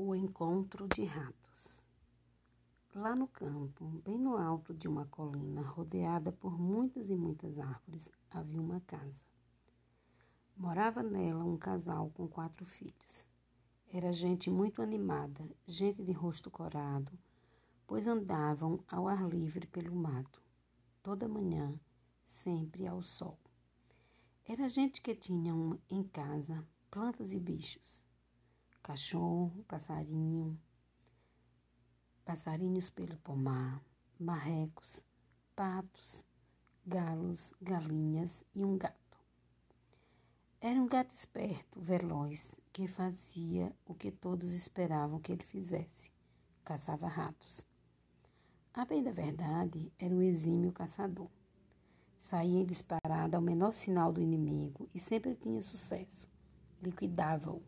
O encontro de ratos. Lá no campo, bem no alto de uma colina, rodeada por muitas e muitas árvores, havia uma casa. Morava nela um casal com quatro filhos. Era gente muito animada, gente de rosto corado, pois andavam ao ar livre pelo mato, toda manhã, sempre ao sol. Era gente que tinha em casa plantas e bichos cachorro, passarinho, passarinhos pelo pomar, marrecos, patos, galos, galinhas e um gato. Era um gato esperto, veloz, que fazia o que todos esperavam que ele fizesse: caçava ratos. A bem da verdade, era um exímio caçador. Saía em disparada ao menor sinal do inimigo e sempre tinha sucesso. Liquidava-o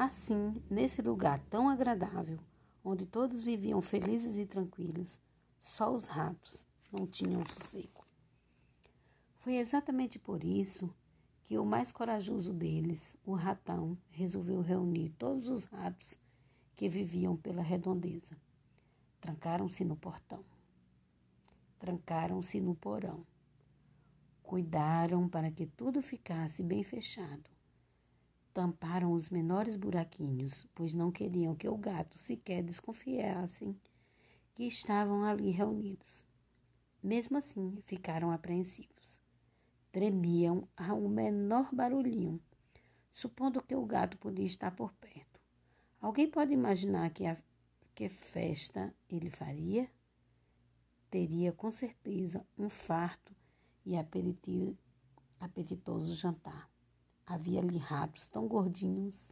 Assim, nesse lugar tão agradável, onde todos viviam felizes e tranquilos, só os ratos não tinham sossego. Foi exatamente por isso que o mais corajoso deles, o ratão, resolveu reunir todos os ratos que viviam pela redondeza. Trancaram-se no portão. Trancaram-se no porão. Cuidaram para que tudo ficasse bem fechado tamparam os menores buraquinhos, pois não queriam que o gato sequer desconfiasse que estavam ali reunidos. Mesmo assim, ficaram apreensivos. Tremiam a um menor barulhinho, supondo que o gato podia estar por perto. Alguém pode imaginar que, a, que festa ele faria? Teria com certeza um farto e apetitoso jantar. Havia ali ratos tão gordinhos.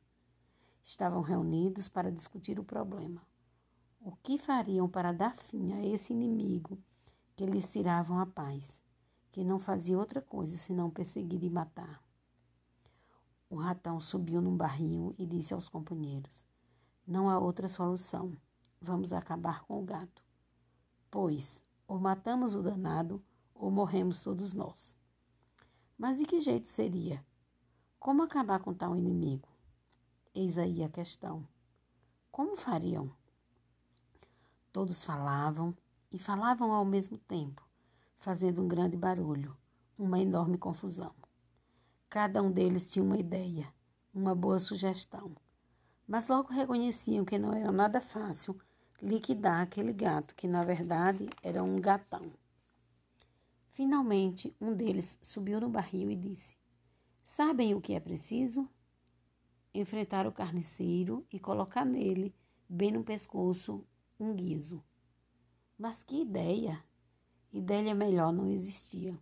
Estavam reunidos para discutir o problema. O que fariam para dar fim a esse inimigo que lhes tiravam a paz, que não fazia outra coisa senão perseguir e matar? O ratão subiu num barril e disse aos companheiros: Não há outra solução. Vamos acabar com o gato. Pois, ou matamos o danado, ou morremos todos nós. Mas de que jeito seria? Como acabar com tal inimigo? Eis aí a questão. Como fariam? Todos falavam e falavam ao mesmo tempo, fazendo um grande barulho, uma enorme confusão. Cada um deles tinha uma ideia, uma boa sugestão, mas logo reconheciam que não era nada fácil liquidar aquele gato, que na verdade era um gatão. Finalmente, um deles subiu no barril e disse: Sabem o que é preciso? Enfrentar o carniceiro e colocar nele, bem no pescoço, um guiso. Mas que ideia! Ideia melhor não existia.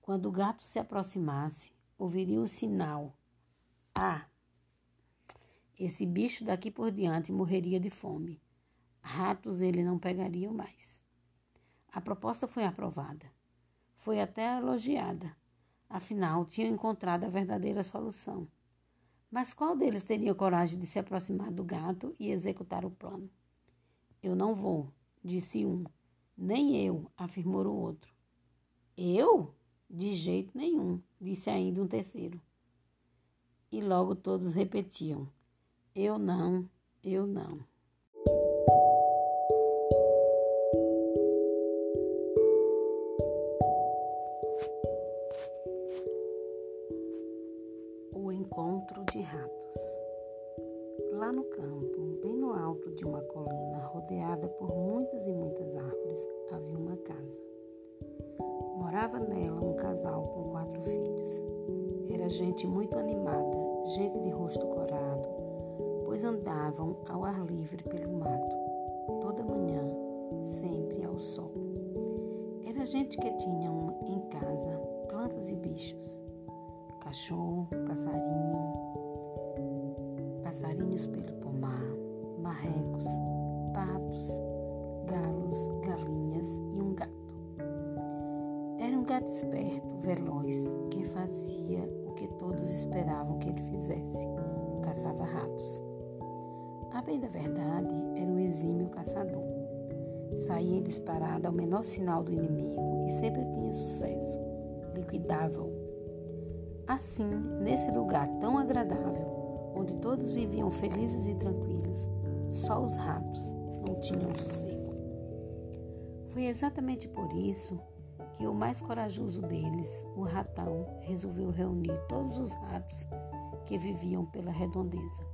Quando o gato se aproximasse, ouviria o sinal. Ah! Esse bicho daqui por diante morreria de fome. Ratos ele não pegaria mais. A proposta foi aprovada. Foi até elogiada Afinal, tinham encontrado a verdadeira solução. Mas qual deles teria coragem de se aproximar do gato e executar o plano? Eu não vou, disse um. Nem eu, afirmou o outro. Eu? De jeito nenhum, disse ainda um terceiro. E logo todos repetiam: Eu não, eu não. De ratos. Lá no campo, bem no alto de uma colina, rodeada por muitas e muitas árvores, havia uma casa. Morava nela um casal com quatro filhos. Era gente muito animada, gente de rosto corado, pois andavam ao ar livre pelo mato, toda manhã, sempre ao sol. Era gente que tinha em casa plantas e bichos cachorro, passarinho, passarinhos pelo pomar, marrecos, patos, galos, galinhas e um gato. Era um gato esperto, veloz, que fazia o que todos esperavam que ele fizesse: caçava ratos. A bem da verdade, era um exímio caçador. Saía disparada ao menor sinal do inimigo e sempre tinha sucesso. Liquidava-o Assim, nesse lugar tão agradável, onde todos viviam felizes e tranquilos. Só os ratos não tinham sossego. Foi exatamente por isso que o mais corajoso deles, o ratão, resolveu reunir todos os ratos que viviam pela redondeza.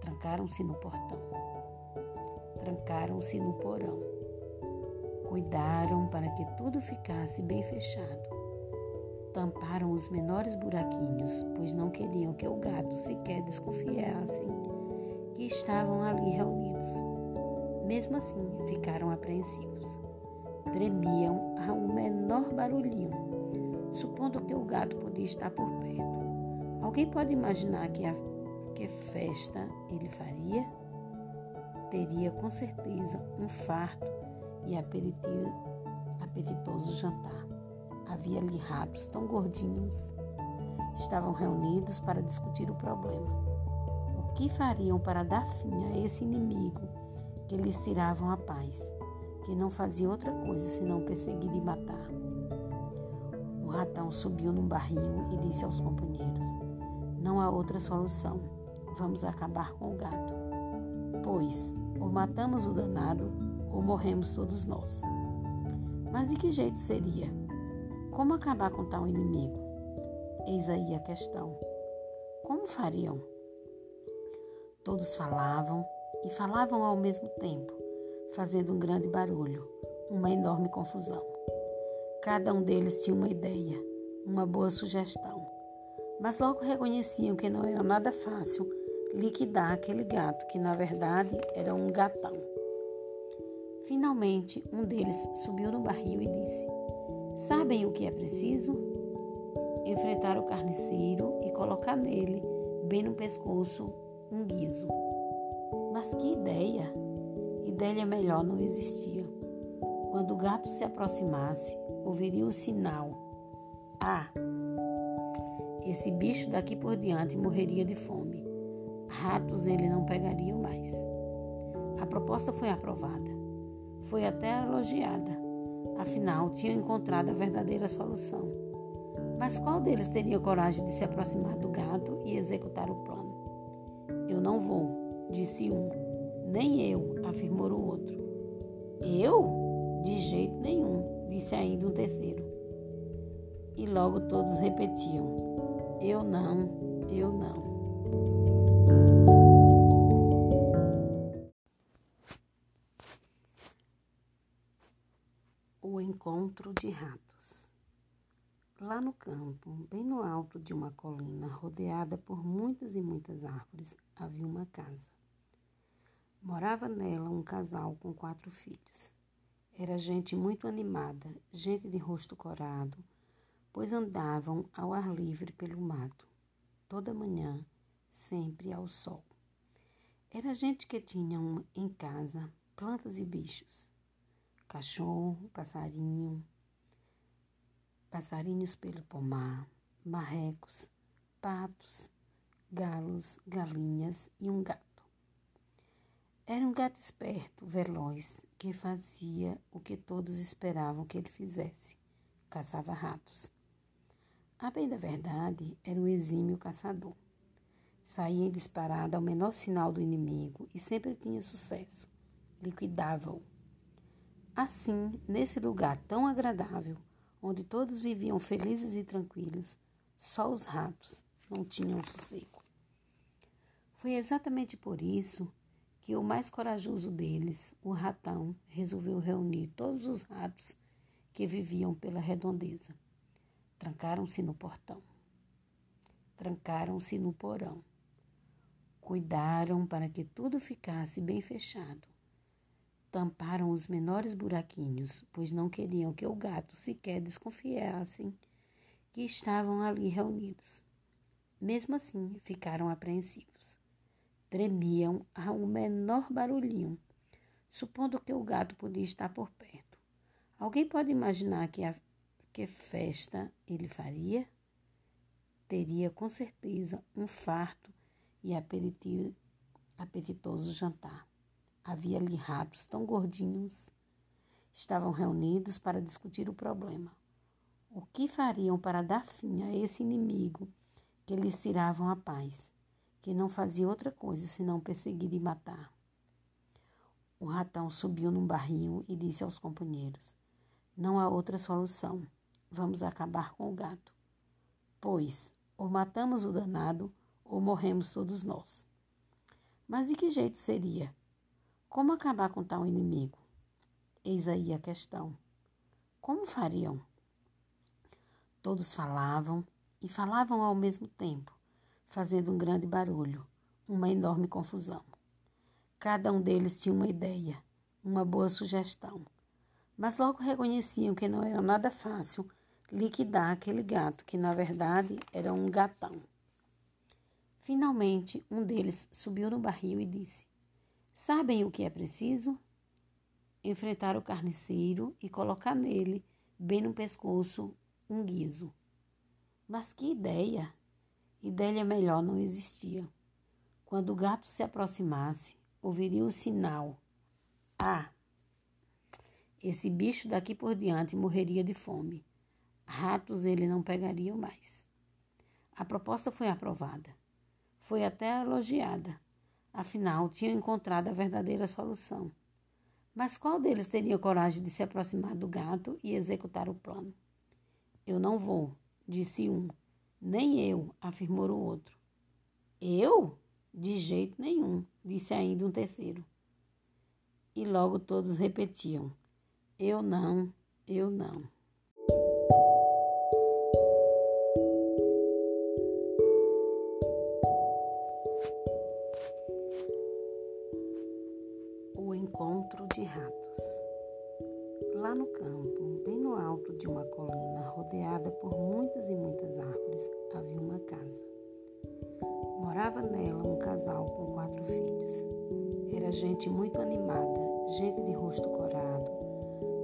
Trancaram-se no portão. Trancaram-se no porão. Cuidaram para que tudo ficasse bem fechado tamparam os menores buraquinhos, pois não queriam que o gato sequer desconfiasse que estavam ali reunidos. Mesmo assim, ficaram apreensivos. Tremiam a um menor barulhinho, supondo que o gato podia estar por perto. Alguém pode imaginar que, a, que festa ele faria? Teria com certeza um farto e apetitoso jantar. Havia ali ratos tão gordinhos. Estavam reunidos para discutir o problema. O que fariam para dar fim a esse inimigo que lhes tiravam a paz, que não fazia outra coisa senão perseguir e matar? O ratão subiu num barril e disse aos companheiros: Não há outra solução. Vamos acabar com o gato. Pois, ou matamos o danado, ou morremos todos nós. Mas de que jeito seria? Como acabar com tal inimigo? Eis aí a questão. Como fariam? Todos falavam e falavam ao mesmo tempo, fazendo um grande barulho, uma enorme confusão. Cada um deles tinha uma ideia, uma boa sugestão, mas logo reconheciam que não era nada fácil liquidar aquele gato, que na verdade era um gatão. Finalmente, um deles subiu no barril e disse: Sabem o que é preciso? Enfrentar o carniceiro e colocar nele, bem no pescoço, um guiso. Mas que ideia! Ideia melhor não existia. Quando o gato se aproximasse, ouviria o sinal. Ah! Esse bicho daqui por diante morreria de fome. Ratos ele não pegaria mais. A proposta foi aprovada. Foi até elogiada Afinal, tinham encontrado a verdadeira solução. Mas qual deles teria coragem de se aproximar do gato e executar o plano? Eu não vou, disse um. Nem eu, afirmou o outro. Eu? De jeito nenhum, disse ainda um terceiro. E logo todos repetiam: Eu não, eu não. Encontro de ratos. Lá no campo, bem no alto de uma colina, rodeada por muitas e muitas árvores, havia uma casa. Morava nela um casal com quatro filhos. Era gente muito animada, gente de rosto corado, pois andavam ao ar livre pelo mato, toda manhã, sempre ao sol. Era gente que tinha em casa plantas e bichos cachorro, passarinho, passarinhos pelo pomar, marrecos, patos, galos, galinhas e um gato. Era um gato esperto, veloz, que fazia o que todos esperavam que ele fizesse: caçava ratos. A bem da verdade, era um exímio caçador. Saía disparado ao menor sinal do inimigo e sempre tinha sucesso. Liquidava-o Assim, nesse lugar tão agradável, onde todos viviam felizes e tranquilos, só os ratos não tinham sossego. Foi exatamente por isso que o mais corajoso deles, o ratão, resolveu reunir todos os ratos que viviam pela redondeza. Trancaram-se no portão. Trancaram-se no porão. Cuidaram para que tudo ficasse bem fechado tamparam os menores buraquinhos, pois não queriam que o gato sequer desconfiasse que estavam ali reunidos. Mesmo assim, ficaram apreensivos. Tremiam a um menor barulhinho, supondo que o gato podia estar por perto. Alguém pode imaginar que, a, que festa ele faria? Teria com certeza um farto e apetitoso jantar. Havia ali ratos tão gordinhos. Estavam reunidos para discutir o problema. O que fariam para dar fim a esse inimigo que lhes tiravam a paz, que não fazia outra coisa senão perseguir e matar. O ratão subiu num barril e disse aos companheiros: Não há outra solução. Vamos acabar com o gato. Pois, ou matamos o danado, ou morremos todos nós. Mas de que jeito seria? Como acabar com tal inimigo? Eis aí a questão. Como fariam? Todos falavam e falavam ao mesmo tempo, fazendo um grande barulho, uma enorme confusão. Cada um deles tinha uma ideia, uma boa sugestão, mas logo reconheciam que não era nada fácil liquidar aquele gato, que na verdade era um gatão. Finalmente, um deles subiu no barril e disse: Sabem o que é preciso? Enfrentar o carniceiro e colocar nele, bem no pescoço, um guiso. Mas que ideia! Ideia melhor não existia. Quando o gato se aproximasse, ouviria o sinal. Ah! Esse bicho daqui por diante morreria de fome. Ratos ele não pegaria mais. A proposta foi aprovada. Foi até elogiada. Afinal, tinham encontrado a verdadeira solução. Mas qual deles teria coragem de se aproximar do gato e executar o plano? Eu não vou, disse um. Nem eu, afirmou o outro. Eu? De jeito nenhum, disse ainda um terceiro. E logo todos repetiam: Eu não, eu não. Encontro de ratos. Lá no campo, bem no alto de uma colina, rodeada por muitas e muitas árvores, havia uma casa. Morava nela um casal com quatro filhos. Era gente muito animada, gente de rosto corado,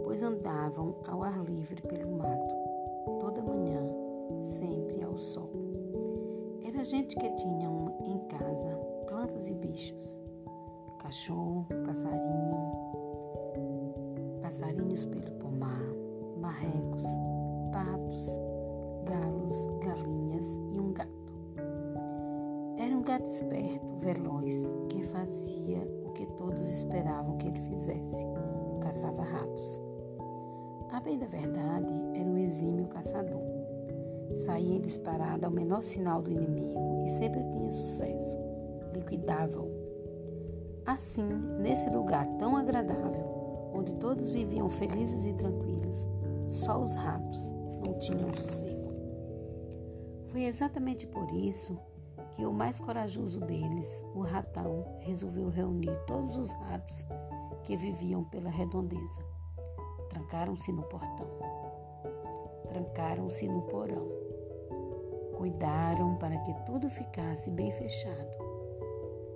pois andavam ao ar livre pelo mato, toda manhã, sempre ao sol. Era gente que tinham em casa plantas e bichos, cachorro, passarinho, passarinhos pelo pomar, marrecos, patos, galos, galinhas e um gato. Era um gato esperto, veloz, que fazia o que todos esperavam que ele fizesse: caçava ratos. A bem da verdade, era um exímio caçador. Saía em disparada ao menor sinal do inimigo e sempre tinha sucesso. Liquidava-o. Assim, nesse lugar tão agradável, onde todos viviam felizes e tranquilos, só os ratos não tinham sossego. Foi exatamente por isso que o mais corajoso deles, o ratão, resolveu reunir todos os ratos que viviam pela redondeza. Trancaram-se no portão, trancaram-se no porão, cuidaram para que tudo ficasse bem fechado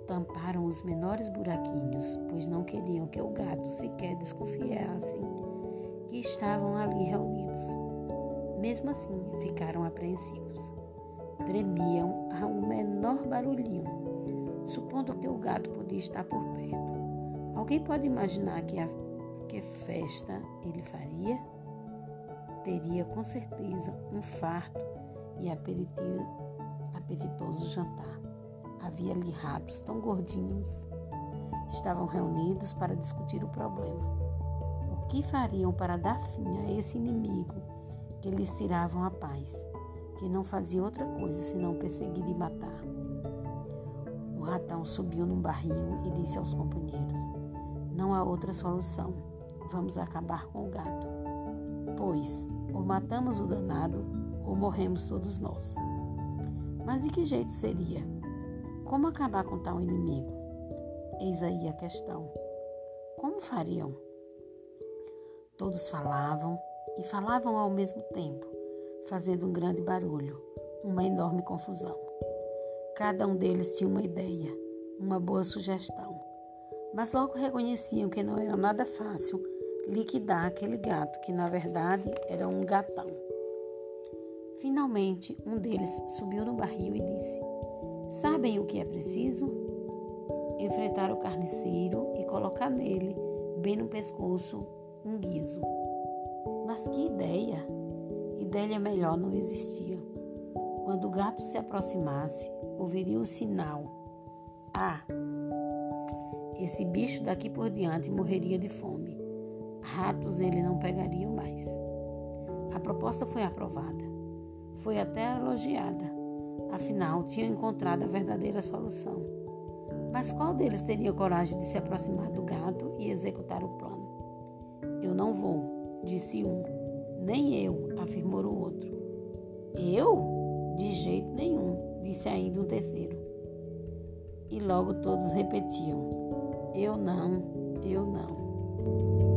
tamparam os menores buraquinhos, pois não queriam que o gato sequer desconfiasse que estavam ali reunidos. Mesmo assim, ficaram apreensivos. Tremiam a um menor barulhinho, supondo que o gato podia estar por perto. Alguém pode imaginar que, a, que festa ele faria? Teria com certeza um farto e apetitoso jantar. Havia ali ratos tão gordinhos. Estavam reunidos para discutir o problema. O que fariam para dar fim a esse inimigo que lhes tiravam a paz, que não fazia outra coisa senão perseguir e matar? O ratão subiu num barril e disse aos companheiros: Não há outra solução. Vamos acabar com o gato. Pois, ou matamos o danado, ou morremos todos nós. Mas de que jeito seria? Como acabar com tal inimigo? Eis aí a questão. Como fariam? Todos falavam e falavam ao mesmo tempo, fazendo um grande barulho, uma enorme confusão. Cada um deles tinha uma ideia, uma boa sugestão, mas logo reconheciam que não era nada fácil liquidar aquele gato, que na verdade era um gatão. Finalmente, um deles subiu no barril e disse: Sabem o que é preciso? Enfrentar o carniceiro e colocar nele, bem no pescoço, um guiso. Mas que ideia! Ideia melhor não existia. Quando o gato se aproximasse, ouviria o sinal: Ah, esse bicho daqui por diante morreria de fome. Ratos ele não pegaria mais. A proposta foi aprovada. Foi até elogiada. Afinal, tinham encontrado a verdadeira solução. Mas qual deles teria coragem de se aproximar do gato e executar o plano? Eu não vou, disse um. Nem eu, afirmou o outro. Eu? De jeito nenhum, disse ainda um terceiro. E logo todos repetiam: Eu não, eu não.